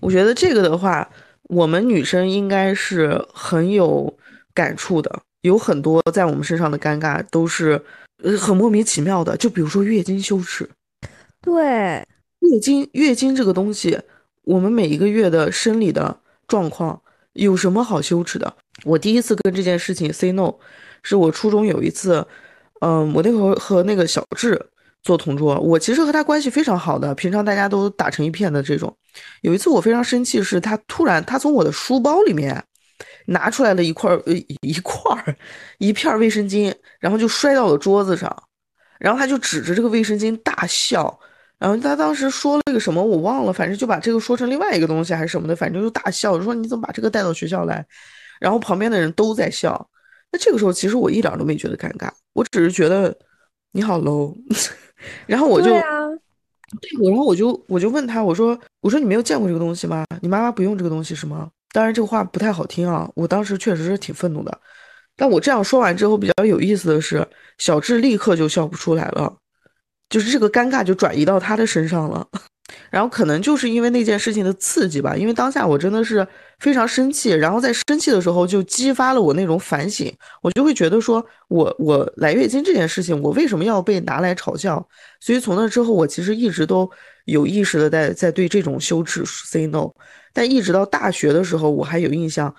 我觉得这个的话，我们女生应该是很有感触的，有很多在我们身上的尴尬都是呃很莫名其妙的。就比如说月经羞耻，对，月经月经这个东西，我们每一个月的生理的状况有什么好羞耻的？我第一次跟这件事情 say no，是我初中有一次，嗯，我那会儿和那个小智。做同桌，我其实和他关系非常好的，平常大家都打成一片的这种。有一次我非常生气，是他突然他从我的书包里面拿出来了一块呃一块儿一片卫生巾，然后就摔到了桌子上，然后他就指着这个卫生巾大笑，然后他当时说了个什么我忘了，反正就把这个说成另外一个东西还是什么的，反正就大笑，就说你怎么把这个带到学校来？然后旁边的人都在笑。那这个时候其实我一点都没觉得尴尬，我只是觉得你好 low。然后我就，对，然后我就我就问他，我说我说你没有见过这个东西吗？你妈妈不用这个东西是吗？当然这个话不太好听啊，我当时确实是挺愤怒的。但我这样说完之后，比较有意思的是，小智立刻就笑不出来了，就是这个尴尬就转移到他的身上了。然后可能就是因为那件事情的刺激吧，因为当下我真的是非常生气，然后在生气的时候就激发了我那种反省，我就会觉得说，我我来月经这件事情，我为什么要被拿来嘲笑？所以从那之后，我其实一直都有意识的在在对这种羞耻 say no。但一直到大学的时候，我还有印象，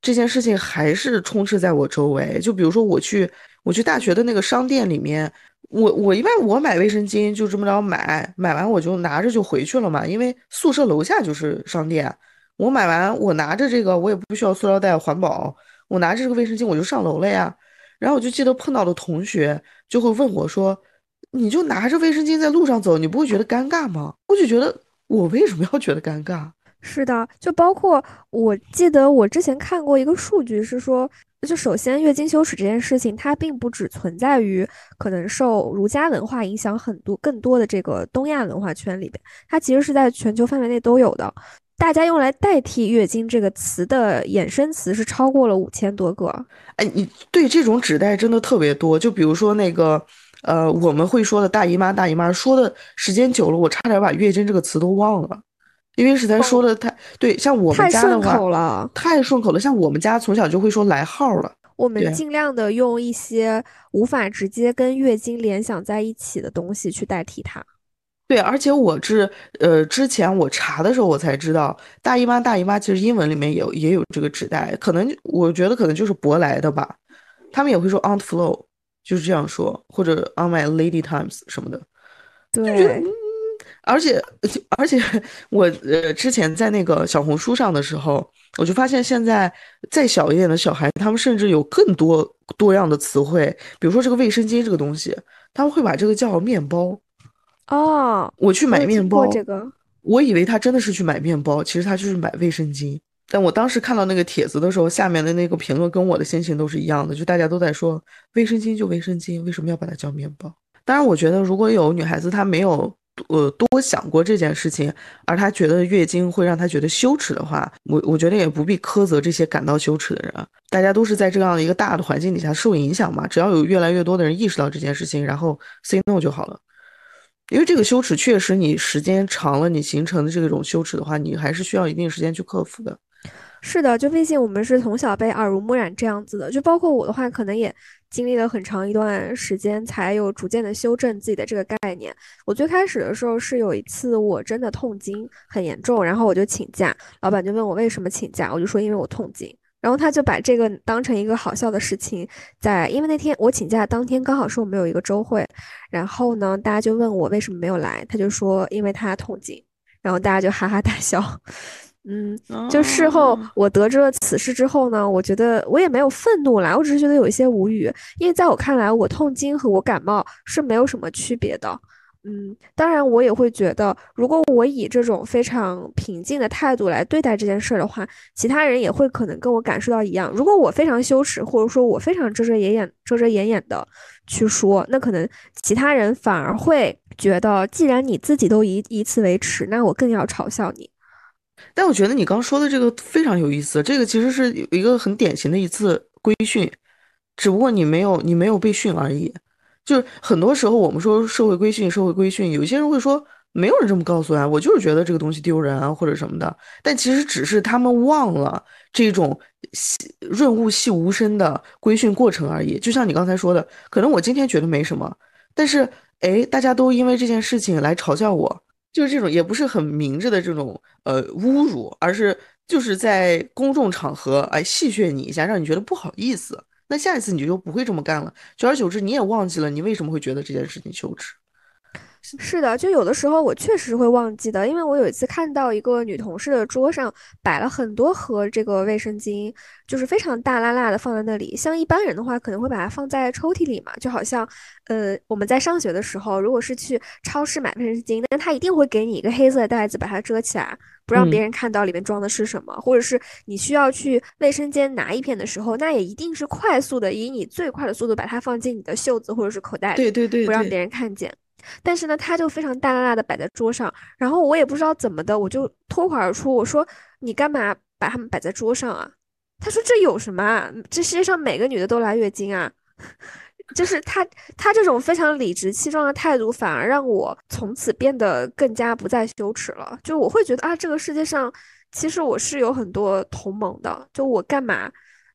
这件事情还是充斥在我周围。就比如说我去我去大学的那个商店里面。我我一般我买卫生巾就这么着买，买完我就拿着就回去了嘛，因为宿舍楼下就是商店。我买完我拿着这个，我也不需要塑料袋，环保。我拿着这个卫生巾我就上楼了呀。然后我就记得碰到的同学就会问我说：“你就拿着卫生巾在路上走，你不会觉得尴尬吗？”我就觉得我为什么要觉得尴尬？是的，就包括我记得我之前看过一个数据是说。就首先，月经羞耻这件事情，它并不只存在于可能受儒家文化影响很多、更多的这个东亚文化圈里边，它其实是在全球范围内都有的。大家用来代替月经这个词的衍生词是超过了五千多个。哎，你对这种指代真的特别多。就比如说那个，呃，我们会说的大姨妈、大姨妈，说的时间久了，我差点把月经这个词都忘了。因为实在说的太对，像我们家的话，太顺口了，太顺口了。像我们家从小就会说来号了。我们尽量的用一些无法直接跟月经联想在一起的东西去代替它。对，而且我是呃，之前我查的时候我才知道，大姨妈、大姨妈其实英文里面有也有这个指代，可能我觉得可能就是舶来的吧。他们也会说 aunt flow，就是这样说，或者 on my lady times 什么的。对。而且，而且，我呃之前在那个小红书上的时候，我就发现现在再小一点的小孩，他们甚至有更多多样的词汇，比如说这个卫生巾这个东西，他们会把这个叫面包。哦，我去买面包，这个，我以为他真的是去买面包，其实他就是买卫生巾。但我当时看到那个帖子的时候，下面的那个评论跟我的心情都是一样的，就大家都在说卫生巾就卫生巾，为什么要把它叫面包？当然，我觉得如果有女孩子她没有。呃，多想过这件事情，而他觉得月经会让他觉得羞耻的话，我我觉得也不必苛责这些感到羞耻的人。大家都是在这样的一个大的环境底下受影响嘛，只要有越来越多的人意识到这件事情，然后 say no 就好了。因为这个羞耻确实，你时间长了，你形成的这种羞耻的话，你还是需要一定时间去克服的。是的，就毕竟我们是从小被耳濡目染这样子的，就包括我的话，可能也经历了很长一段时间，才有逐渐的修正自己的这个概念。我最开始的时候是有一次我真的痛经很严重，然后我就请假，老板就问我为什么请假，我就说因为我痛经，然后他就把这个当成一个好笑的事情，在因为那天我请假当天刚好是我们有一个周会，然后呢大家就问我为什么没有来，他就说因为他痛经，然后大家就哈哈大笑。嗯，就事后我得知了此事之后呢，我觉得我也没有愤怒啦，我只是觉得有一些无语，因为在我看来，我痛经和我感冒是没有什么区别的。嗯，当然我也会觉得，如果我以这种非常平静的态度来对待这件事的话，其他人也会可能跟我感受到一样。如果我非常羞耻，或者说我非常遮遮掩掩、遮遮掩掩的去说，那可能其他人反而会觉得，既然你自己都以以此为耻，那我更要嘲笑你。但我觉得你刚说的这个非常有意思，这个其实是有一个很典型的一次规训，只不过你没有你没有被训而已。就是很多时候我们说社会规训，社会规训，有些人会说没有人这么告诉啊，我就是觉得这个东西丢人啊或者什么的。但其实只是他们忘了这种润物细无声的规训过程而已。就像你刚才说的，可能我今天觉得没什么，但是哎，大家都因为这件事情来嘲笑我。就是这种，也不是很明着的这种呃侮辱，而是就是在公众场合哎戏谑你一下，让你觉得不好意思。那下一次你就不会这么干了。久而久之，你也忘记了你为什么会觉得这件事情羞耻。是的，就有的时候我确实会忘记的，因为我有一次看到一个女同事的桌上摆了很多盒这个卫生巾，就是非常大拉拉的放在那里。像一般人的话，可能会把它放在抽屉里嘛，就好像，呃，我们在上学的时候，如果是去超市买卫生巾，那他一定会给你一个黑色的袋子，把它遮起来，不让别人看到里面装的是什么。或者是你需要去卫生间拿一片的时候，那也一定是快速的，以你最快的速度把它放进你的袖子或者是口袋里，对对对，不让别人看见。但是呢，他就非常大大大的摆在桌上，然后我也不知道怎么的，我就脱口而出，我说你干嘛把它们摆在桌上啊？他说这有什么啊？这世界上每个女的都来月经啊。就是他，他这种非常理直气壮的态度，反而让我从此变得更加不再羞耻了。就我会觉得啊，这个世界上其实我是有很多同盟的，就我干嘛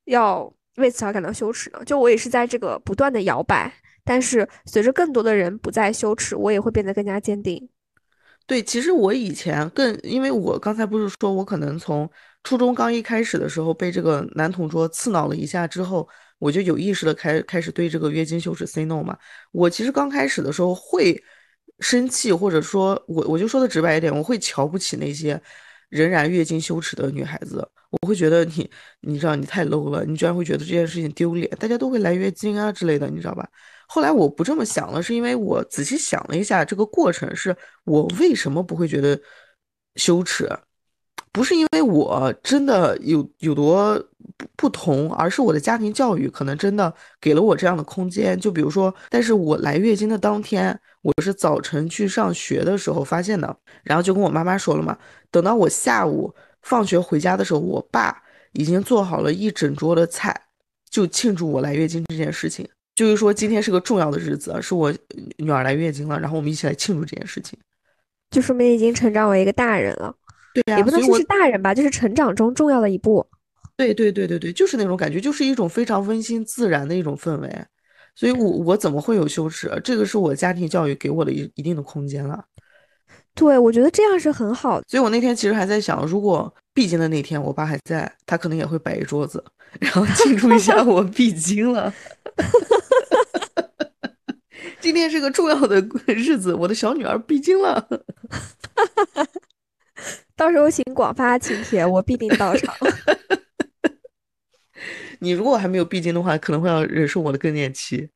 要为此而感到羞耻呢？就我也是在这个不断的摇摆，但是随着更多的人不再羞耻，我也会变得更加坚定。对，其实我以前更，因为我刚才不是说我可能从初中刚一开始的时候被这个男同桌刺挠了一下之后。我就有意识的开开始对这个月经羞耻 say no 嘛。我其实刚开始的时候会生气，或者说我我就说的直白一点，我会瞧不起那些仍然月经羞耻的女孩子。我会觉得你，你知道你太 low 了，你居然会觉得这件事情丢脸。大家都会来月经啊之类的，你知道吧？后来我不这么想了，是因为我仔细想了一下，这个过程是我为什么不会觉得羞耻。不是因为我真的有有多不不同，而是我的家庭教育可能真的给了我这样的空间。就比如说，但是我来月经的当天，我是早晨去上学的时候发现的，然后就跟我妈妈说了嘛。等到我下午放学回家的时候，我爸已经做好了一整桌的菜，就庆祝我来月经这件事情。就是说今天是个重要的日子，是我女儿来月经了，然后我们一起来庆祝这件事情，就说明已经成长为一个大人了。对呀，也不能说是大人吧，就是成长中重要的一步。对对对对对，就是那种感觉，就是一种非常温馨自然的一种氛围。所以，我我怎么会有羞耻？这个是我家庭教育给我的一一定的空间了。对，我觉得这样是很好。所以我那天其实还在想，如果闭经的那天我爸还在，他可能也会摆一桌子，然后庆祝一下我闭经了。今天是个重要的日子，我的小女儿闭经了。到时候请广发请帖，我必定到场。你如果还没有闭经的话，可能会要忍受我的更年期。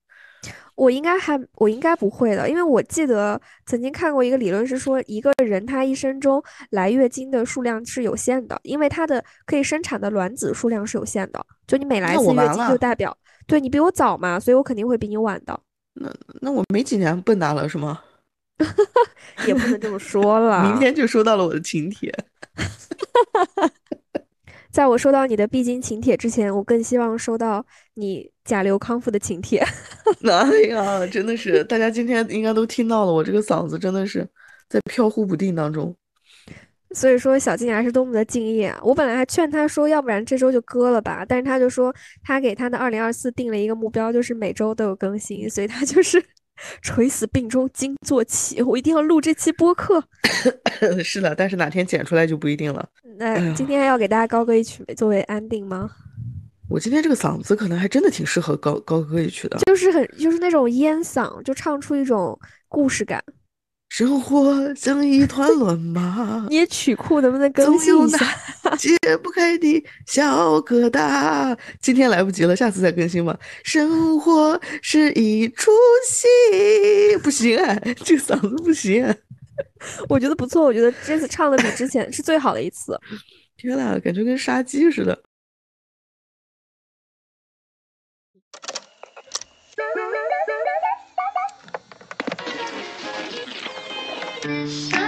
我应该还，我应该不会的，因为我记得曾经看过一个理论，是说一个人他一生中来月经的数量是有限的，因为他的可以生产的卵子数量是有限的。就你每来一次月经，就代表对你比我早嘛，所以我肯定会比你晚的。那那我没几年笨大了是吗？也不能这么说了。明天就收到了我的请帖。在我收到你的必经请帖之前，我更希望收到你甲流康复的请帖。哎呀，真的是，大家今天应该都听到了，我这个嗓子真的是在飘忽不定当中。所以说，小金牙是多么的敬业啊！我本来还劝他说，要不然这周就割了吧，但是他就说他给他的二零二四定了一个目标，就是每周都有更新，所以他就是。垂死病中惊坐起，我一定要录这期播客。是的，但是哪天剪出来就不一定了。那今天还要给大家高歌一曲作为安定吗？我今天这个嗓子可能还真的挺适合高高歌一曲的，就是很就是那种烟嗓，就唱出一种故事感。生活像一团乱麻，你也曲库能不能更新一下？解不开的小疙瘩，今天来不及了，下次再更新吧。生活是一出戏，不行啊，这个嗓子不行。我觉得不错，我觉得这次唱的比之前是最好的一次。天呐，感觉跟杀鸡似的。Bye.